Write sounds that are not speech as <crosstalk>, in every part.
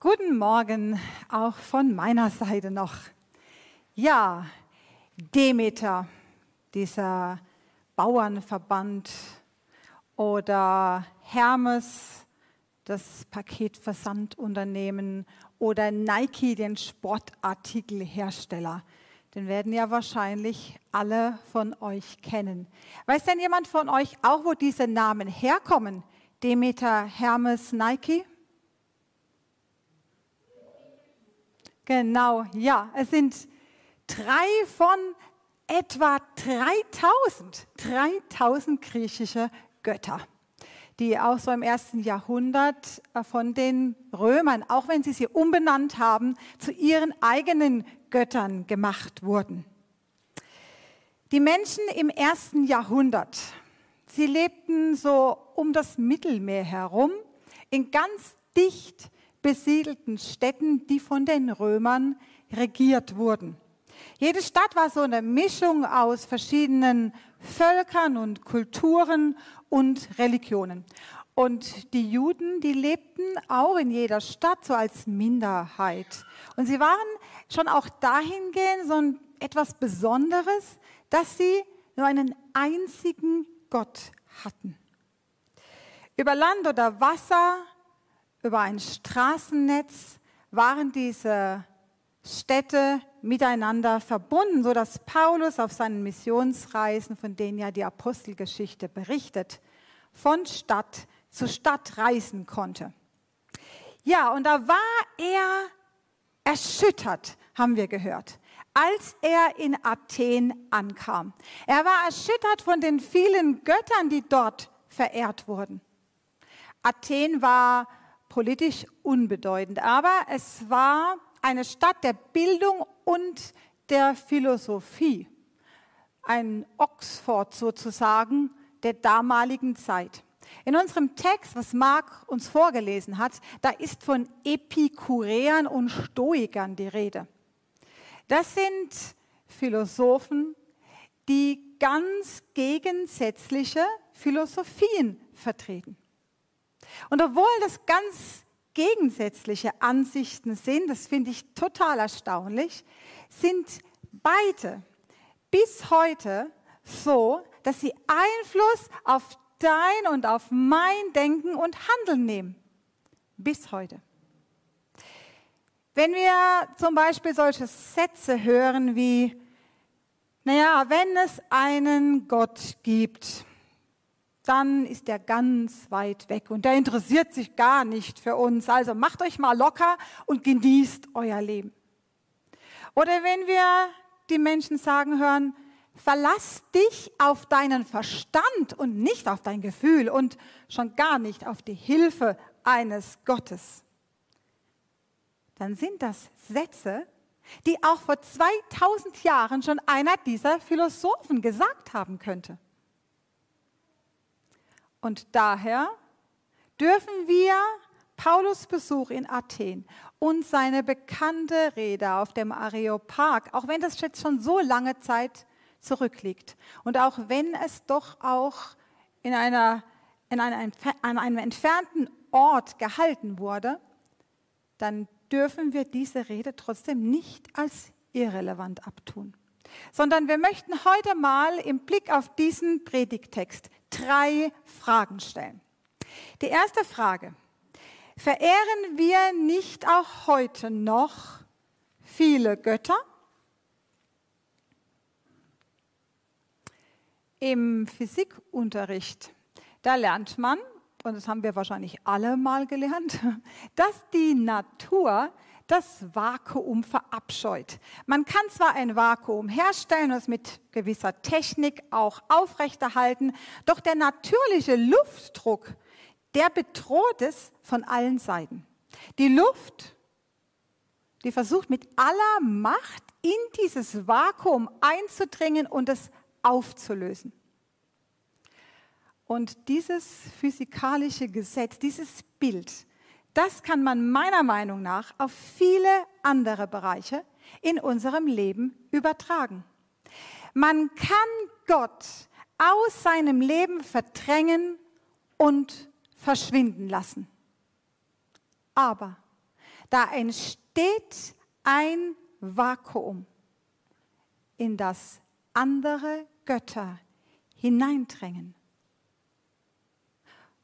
Guten Morgen auch von meiner Seite noch. Ja, Demeter, dieser Bauernverband oder Hermes, das Paketversandunternehmen oder Nike, den Sportartikelhersteller. Den werden ja wahrscheinlich alle von euch kennen. Weiß denn jemand von euch auch, wo diese Namen herkommen? Demeter, Hermes, Nike? Genau, ja, es sind drei von etwa 3000, 3000 griechische Götter, die auch so im ersten Jahrhundert äh, von den Römern, auch wenn sie sie umbenannt haben, zu ihren eigenen Göttern gemacht wurden. Die Menschen im ersten Jahrhundert, sie lebten so um das Mittelmeer herum in ganz dicht besiedelten Städten, die von den Römern regiert wurden. Jede Stadt war so eine Mischung aus verschiedenen Völkern und Kulturen und Religionen. Und die Juden, die lebten auch in jeder Stadt so als Minderheit. Und sie waren schon auch dahingehend so ein etwas Besonderes, dass sie nur einen einzigen Gott hatten. Über Land oder Wasser über ein Straßennetz waren diese Städte miteinander verbunden, so dass Paulus auf seinen Missionsreisen, von denen ja die Apostelgeschichte berichtet, von Stadt zu Stadt reisen konnte. Ja, und da war er erschüttert, haben wir gehört, als er in Athen ankam. Er war erschüttert von den vielen Göttern, die dort verehrt wurden. Athen war politisch unbedeutend, aber es war eine Stadt der Bildung und der Philosophie, ein Oxford sozusagen der damaligen Zeit. In unserem Text, was Mark uns vorgelesen hat, da ist von Epikureern und Stoikern die Rede. Das sind Philosophen, die ganz gegensätzliche Philosophien vertreten. Und obwohl das ganz gegensätzliche Ansichten sind, das finde ich total erstaunlich, sind beide bis heute so, dass sie Einfluss auf dein und auf mein Denken und Handeln nehmen. Bis heute. Wenn wir zum Beispiel solche Sätze hören wie, naja, wenn es einen Gott gibt, dann ist er ganz weit weg und der interessiert sich gar nicht für uns. Also macht euch mal locker und genießt euer Leben. Oder wenn wir die Menschen sagen hören, verlass dich auf deinen Verstand und nicht auf dein Gefühl und schon gar nicht auf die Hilfe eines Gottes. Dann sind das Sätze, die auch vor 2000 Jahren schon einer dieser Philosophen gesagt haben könnte. Und daher dürfen wir Paulus Besuch in Athen und seine bekannte Rede auf dem Areopag, auch wenn das jetzt schon so lange Zeit zurückliegt und auch wenn es doch auch in einer, in einer, an einem entfernten Ort gehalten wurde, dann dürfen wir diese Rede trotzdem nicht als irrelevant abtun, sondern wir möchten heute mal im Blick auf diesen Predigtext drei Fragen stellen. Die erste Frage. Verehren wir nicht auch heute noch viele Götter? Im Physikunterricht, da lernt man, und das haben wir wahrscheinlich alle mal gelernt, <laughs> dass die Natur das Vakuum verabscheut. Man kann zwar ein Vakuum herstellen und es mit gewisser Technik auch aufrechterhalten, doch der natürliche Luftdruck, der bedroht es von allen Seiten. Die Luft, die versucht mit aller Macht in dieses Vakuum einzudringen und es aufzulösen. Und dieses physikalische Gesetz, dieses Bild, das kann man meiner Meinung nach auf viele andere Bereiche in unserem Leben übertragen. Man kann Gott aus seinem Leben verdrängen und verschwinden lassen. Aber Da entsteht ein Vakuum, in das andere Götter hineindrängen.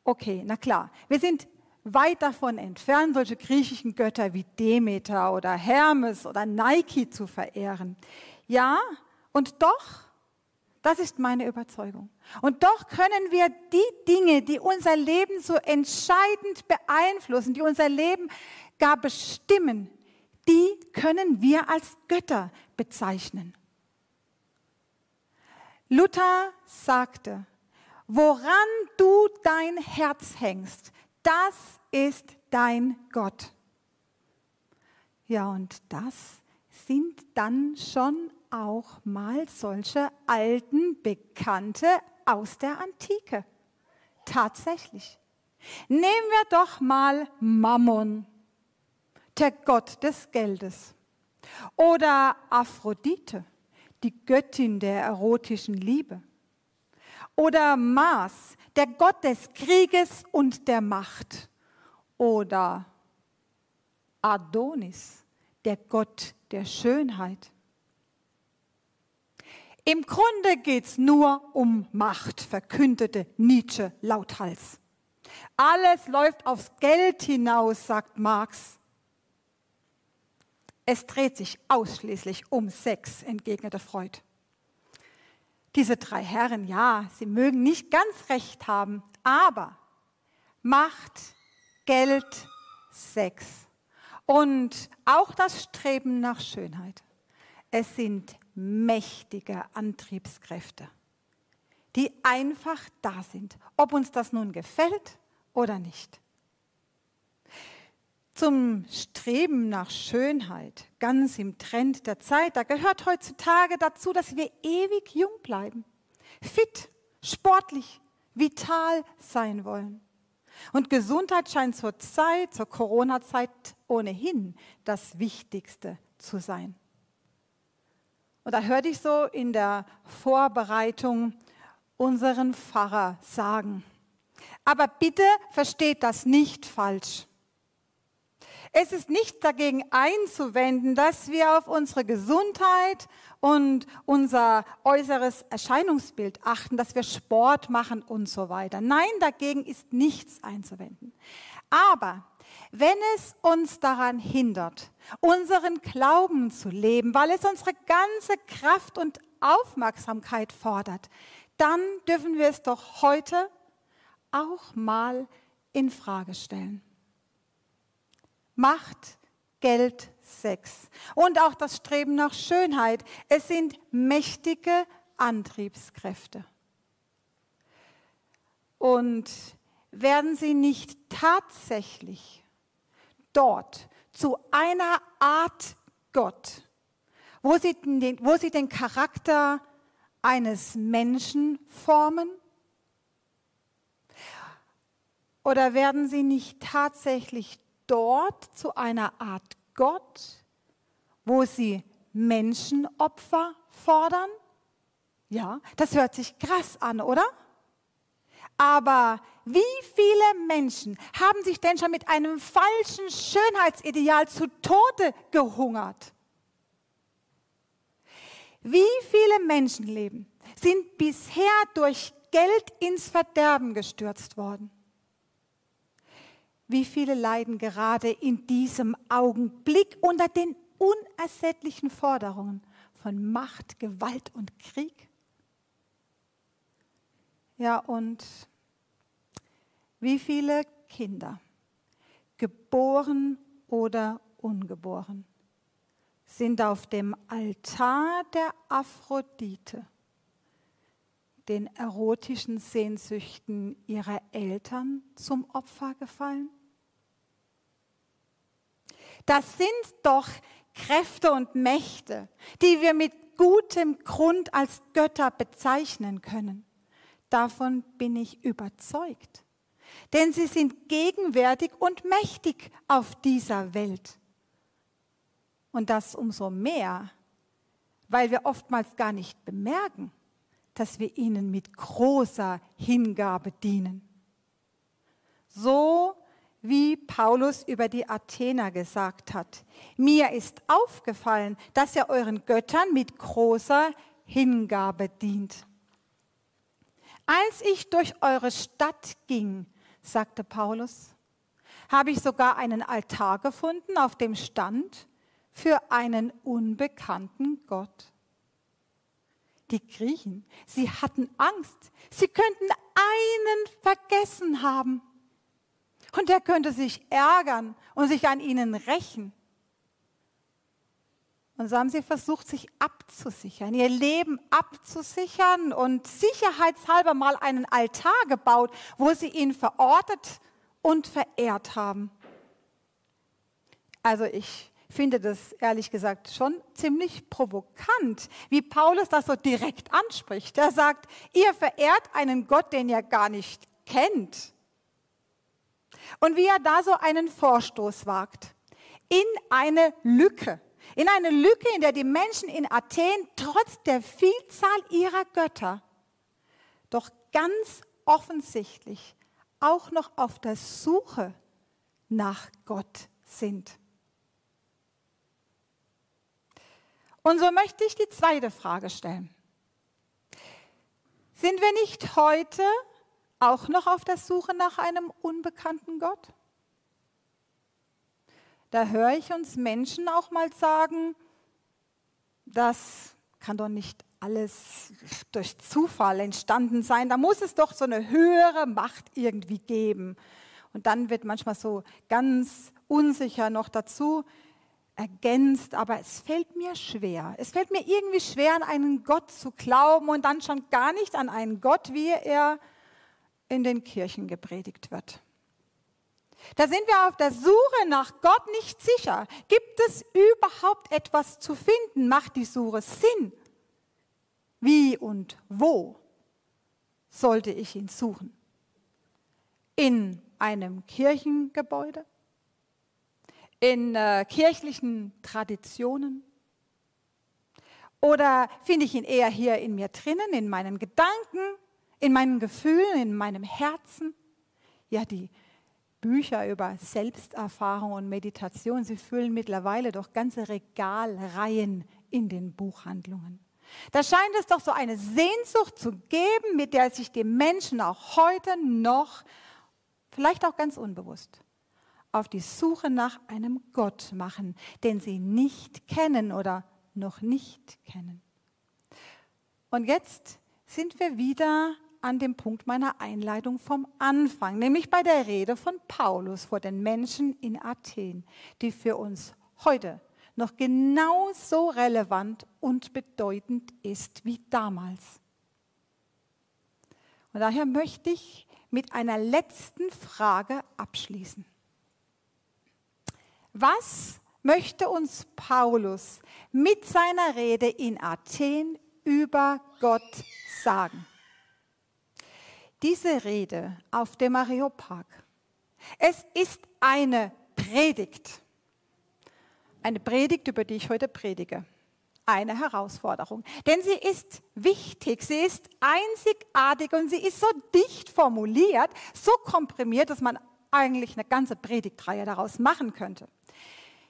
Okay, na klar, wir sind weit davon entfernt, solche griechischen Götter wie Demeter oder Hermes oder Nike zu verehren. Ja, und doch, das ist meine Überzeugung. Und doch können wir die Dinge, die unser Leben so entscheidend beeinflussen, die unser Leben gar bestimmen, die können wir als Götter bezeichnen. Luther sagte, woran du dein Herz hängst, das ist dein Gott. Ja, und das sind dann schon auch mal solche alten Bekannte aus der Antike. Tatsächlich. Nehmen wir doch mal Mammon, der Gott des Geldes. Oder Aphrodite, die Göttin der erotischen Liebe. Oder Mars, der Gott des Krieges und der Macht. Oder Adonis, der Gott der Schönheit. Im Grunde geht es nur um Macht, verkündete Nietzsche lauthals. Alles läuft aufs Geld hinaus, sagt Marx. Es dreht sich ausschließlich um Sex, entgegnete Freud. Diese drei Herren, ja, sie mögen nicht ganz recht haben, aber Macht, Geld, Sex und auch das Streben nach Schönheit. Es sind mächtige Antriebskräfte, die einfach da sind, ob uns das nun gefällt oder nicht. Zum Streben nach Schönheit, ganz im Trend der Zeit, da gehört heutzutage dazu, dass wir ewig jung bleiben, fit, sportlich, vital sein wollen. Und Gesundheit scheint zur Zeit, zur Corona-Zeit ohnehin das Wichtigste zu sein. Und da hörte ich so in der Vorbereitung unseren Pfarrer sagen, aber bitte versteht das nicht falsch. Es ist nicht dagegen einzuwenden, dass wir auf unsere Gesundheit und unser äußeres Erscheinungsbild achten, dass wir Sport machen und so weiter. Nein, dagegen ist nichts einzuwenden. Aber wenn es uns daran hindert, unseren Glauben zu leben, weil es unsere ganze Kraft und Aufmerksamkeit fordert, dann dürfen wir es doch heute auch mal in Frage stellen. Macht, Geld, Sex und auch das Streben nach Schönheit. Es sind mächtige Antriebskräfte. Und werden sie nicht tatsächlich dort zu einer Art Gott, wo sie den, wo sie den Charakter eines Menschen formen? Oder werden sie nicht tatsächlich dort zu einer Art Gott, wo sie Menschenopfer fordern? Ja, das hört sich krass an, oder? Aber wie viele Menschen haben sich denn schon mit einem falschen Schönheitsideal zu Tode gehungert? Wie viele Menschenleben sind bisher durch Geld ins Verderben gestürzt worden? Wie viele leiden gerade in diesem Augenblick unter den unersättlichen Forderungen von Macht, Gewalt und Krieg? Ja, und wie viele Kinder, geboren oder ungeboren, sind auf dem Altar der Aphrodite, den erotischen Sehnsüchten ihrer Eltern zum Opfer gefallen? Das sind doch Kräfte und Mächte, die wir mit gutem Grund als Götter bezeichnen können. Davon bin ich überzeugt. Denn sie sind gegenwärtig und mächtig auf dieser Welt. Und das umso mehr, weil wir oftmals gar nicht bemerken, dass wir ihnen mit großer Hingabe dienen. So wie Paulus über die Athener gesagt hat. Mir ist aufgefallen, dass ihr euren Göttern mit großer Hingabe dient. Als ich durch eure Stadt ging, sagte Paulus, habe ich sogar einen Altar gefunden, auf dem stand für einen unbekannten Gott. Die Griechen, sie hatten Angst. Sie könnten einen vergessen haben. Und der könnte sich ärgern und sich an ihnen rächen. Und so haben sie versucht, sich abzusichern, ihr Leben abzusichern und sicherheitshalber mal einen Altar gebaut, wo sie ihn verortet und verehrt haben. Also ich finde das ehrlich gesagt schon ziemlich provokant, wie Paulus das so direkt anspricht. Er sagt, ihr verehrt einen Gott, den ihr gar nicht kennt. Und wie er da so einen Vorstoß wagt in eine Lücke, in eine Lücke, in der die Menschen in Athen trotz der Vielzahl ihrer Götter doch ganz offensichtlich auch noch auf der Suche nach Gott sind. Und so möchte ich die zweite Frage stellen. Sind wir nicht heute auch noch auf der Suche nach einem unbekannten Gott? Da höre ich uns Menschen auch mal sagen, das kann doch nicht alles durch Zufall entstanden sein. Da muss es doch so eine höhere Macht irgendwie geben. Und dann wird manchmal so ganz unsicher noch dazu ergänzt, aber es fällt mir schwer. Es fällt mir irgendwie schwer, an einen Gott zu glauben und dann schon gar nicht an einen Gott, wie er in den Kirchen gepredigt wird. Da sind wir auf der Suche nach Gott nicht sicher. Gibt es überhaupt etwas zu finden? Macht die Suche Sinn? Wie und wo sollte ich ihn suchen? In einem Kirchengebäude? In äh, kirchlichen Traditionen? Oder finde ich ihn eher hier in mir drinnen, in meinen Gedanken, in meinen Gefühlen, in meinem Herzen? Ja, die Bücher über Selbsterfahrung und Meditation, sie füllen mittlerweile doch ganze Regalreihen in den Buchhandlungen. Da scheint es doch so eine Sehnsucht zu geben, mit der sich die Menschen auch heute noch, vielleicht auch ganz unbewusst, auf die Suche nach einem Gott machen, den sie nicht kennen oder noch nicht kennen. Und jetzt sind wir wieder an dem Punkt meiner Einleitung vom Anfang, nämlich bei der Rede von Paulus vor den Menschen in Athen, die für uns heute noch genauso relevant und bedeutend ist wie damals. Und daher möchte ich mit einer letzten Frage abschließen. Was möchte uns Paulus mit seiner Rede in Athen über Gott sagen? Diese Rede auf dem Areopag, es ist eine Predigt. Eine Predigt, über die ich heute predige. Eine Herausforderung. Denn sie ist wichtig, sie ist einzigartig und sie ist so dicht formuliert, so komprimiert, dass man eigentlich eine ganze Predigtreihe daraus machen könnte.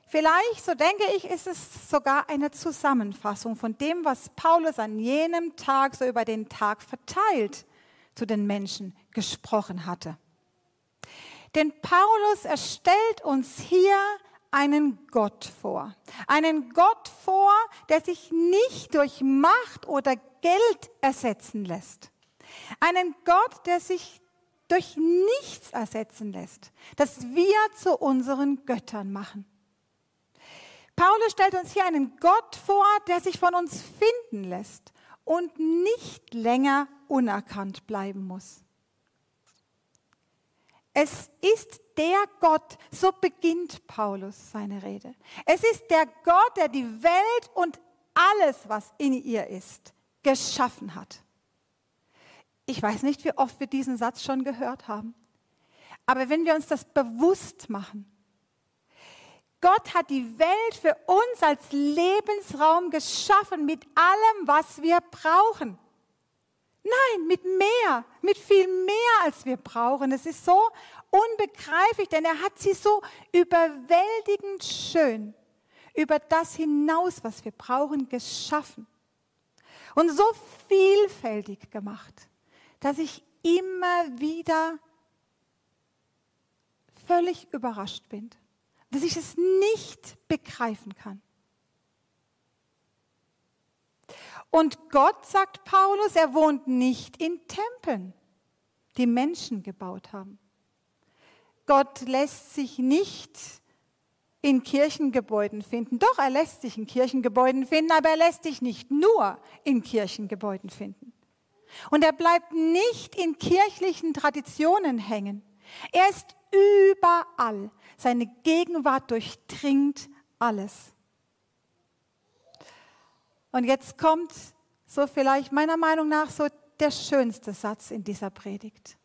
Vielleicht, so denke ich, ist es sogar eine Zusammenfassung von dem, was Paulus an jenem Tag so über den Tag verteilt zu den Menschen gesprochen hatte. Denn Paulus erstellt uns hier einen Gott vor. Einen Gott vor, der sich nicht durch Macht oder Geld ersetzen lässt. Einen Gott, der sich durch nichts ersetzen lässt, das wir zu unseren Göttern machen. Paulus stellt uns hier einen Gott vor, der sich von uns finden lässt und nicht länger unerkannt bleiben muss. Es ist der Gott, so beginnt Paulus seine Rede. Es ist der Gott, der die Welt und alles, was in ihr ist, geschaffen hat. Ich weiß nicht, wie oft wir diesen Satz schon gehört haben. Aber wenn wir uns das bewusst machen, Gott hat die Welt für uns als Lebensraum geschaffen mit allem, was wir brauchen. Nein, mit mehr, mit viel mehr, als wir brauchen. Es ist so unbegreiflich, denn er hat sie so überwältigend schön über das hinaus, was wir brauchen, geschaffen und so vielfältig gemacht, dass ich immer wieder völlig überrascht bin, dass ich es nicht begreifen kann. Und Gott, sagt Paulus, er wohnt nicht in Tempeln, die Menschen gebaut haben. Gott lässt sich nicht in Kirchengebäuden finden. Doch, er lässt sich in Kirchengebäuden finden, aber er lässt sich nicht nur in Kirchengebäuden finden. Und er bleibt nicht in kirchlichen Traditionen hängen. Er ist überall. Seine Gegenwart durchdringt alles. Und jetzt kommt so vielleicht meiner Meinung nach so der schönste Satz in dieser Predigt,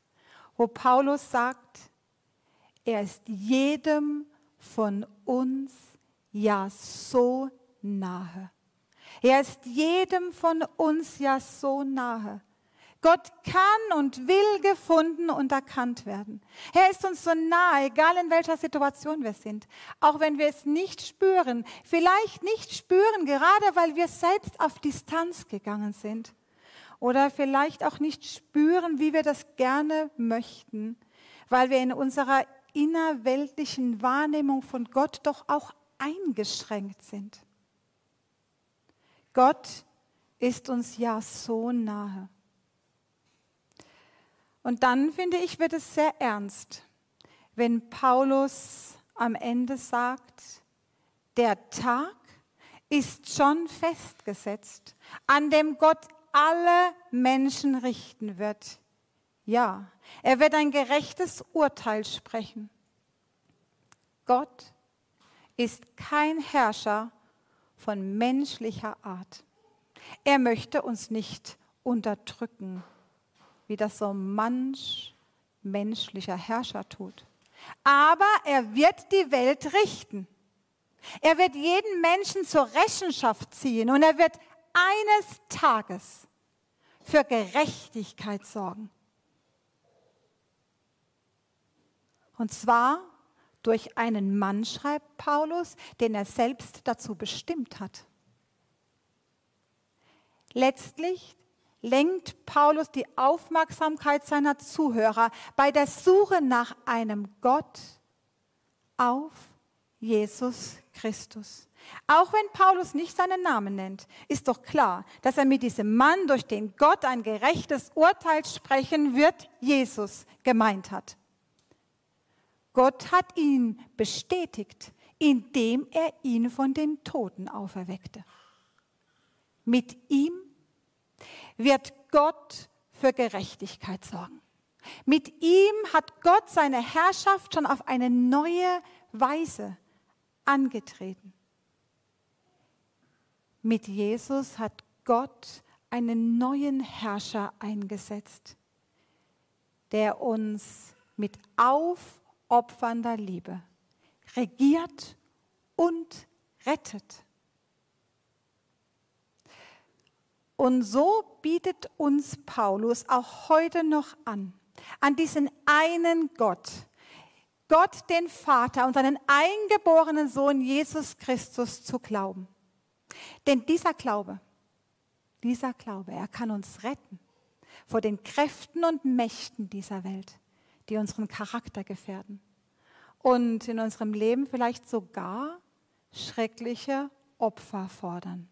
wo Paulus sagt, er ist jedem von uns ja so nahe. Er ist jedem von uns ja so nahe. Gott kann und will gefunden und erkannt werden. Er ist uns so nahe, egal in welcher Situation wir sind. Auch wenn wir es nicht spüren, vielleicht nicht spüren, gerade weil wir selbst auf Distanz gegangen sind. Oder vielleicht auch nicht spüren, wie wir das gerne möchten, weil wir in unserer innerweltlichen Wahrnehmung von Gott doch auch eingeschränkt sind. Gott ist uns ja so nahe. Und dann finde ich, wird es sehr ernst, wenn Paulus am Ende sagt, der Tag ist schon festgesetzt, an dem Gott alle Menschen richten wird. Ja, er wird ein gerechtes Urteil sprechen. Gott ist kein Herrscher von menschlicher Art. Er möchte uns nicht unterdrücken, wie das so manch menschlicher Herrscher tut. Aber er wird die Welt richten. Er wird jeden Menschen zur Rechenschaft ziehen und er wird eines Tages für Gerechtigkeit sorgen. Und zwar durch einen Mann, schreibt Paulus, den er selbst dazu bestimmt hat. Letztlich lenkt Paulus die Aufmerksamkeit seiner Zuhörer bei der Suche nach einem Gott auf Jesus Christus. Auch wenn Paulus nicht seinen Namen nennt, ist doch klar, dass er mit diesem Mann, durch den Gott ein gerechtes Urteil sprechen wird, Jesus gemeint hat. Gott hat ihn bestätigt, indem er ihn von den Toten auferweckte. Mit ihm wird Gott für Gerechtigkeit sorgen. Mit ihm hat Gott seine Herrschaft schon auf eine neue Weise angetreten. Mit Jesus hat Gott einen neuen Herrscher eingesetzt, der uns mit auf opfernder Liebe, regiert und rettet. Und so bietet uns Paulus auch heute noch an, an diesen einen Gott, Gott den Vater und seinen eingeborenen Sohn Jesus Christus zu glauben. Denn dieser Glaube, dieser Glaube, er kann uns retten vor den Kräften und Mächten dieser Welt die unseren Charakter gefährden und in unserem Leben vielleicht sogar schreckliche Opfer fordern.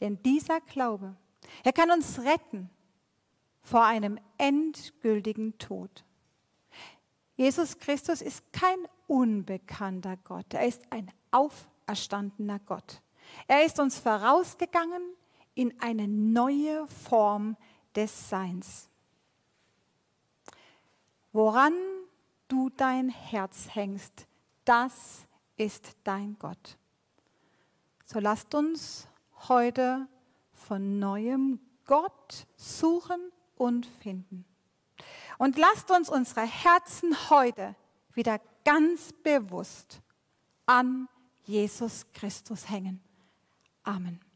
Denn dieser Glaube, er kann uns retten vor einem endgültigen Tod. Jesus Christus ist kein unbekannter Gott, er ist ein auferstandener Gott. Er ist uns vorausgegangen in eine neue Form des Seins. Woran du dein Herz hängst, das ist dein Gott. So lasst uns heute von neuem Gott suchen und finden. Und lasst uns unsere Herzen heute wieder ganz bewusst an Jesus Christus hängen. Amen.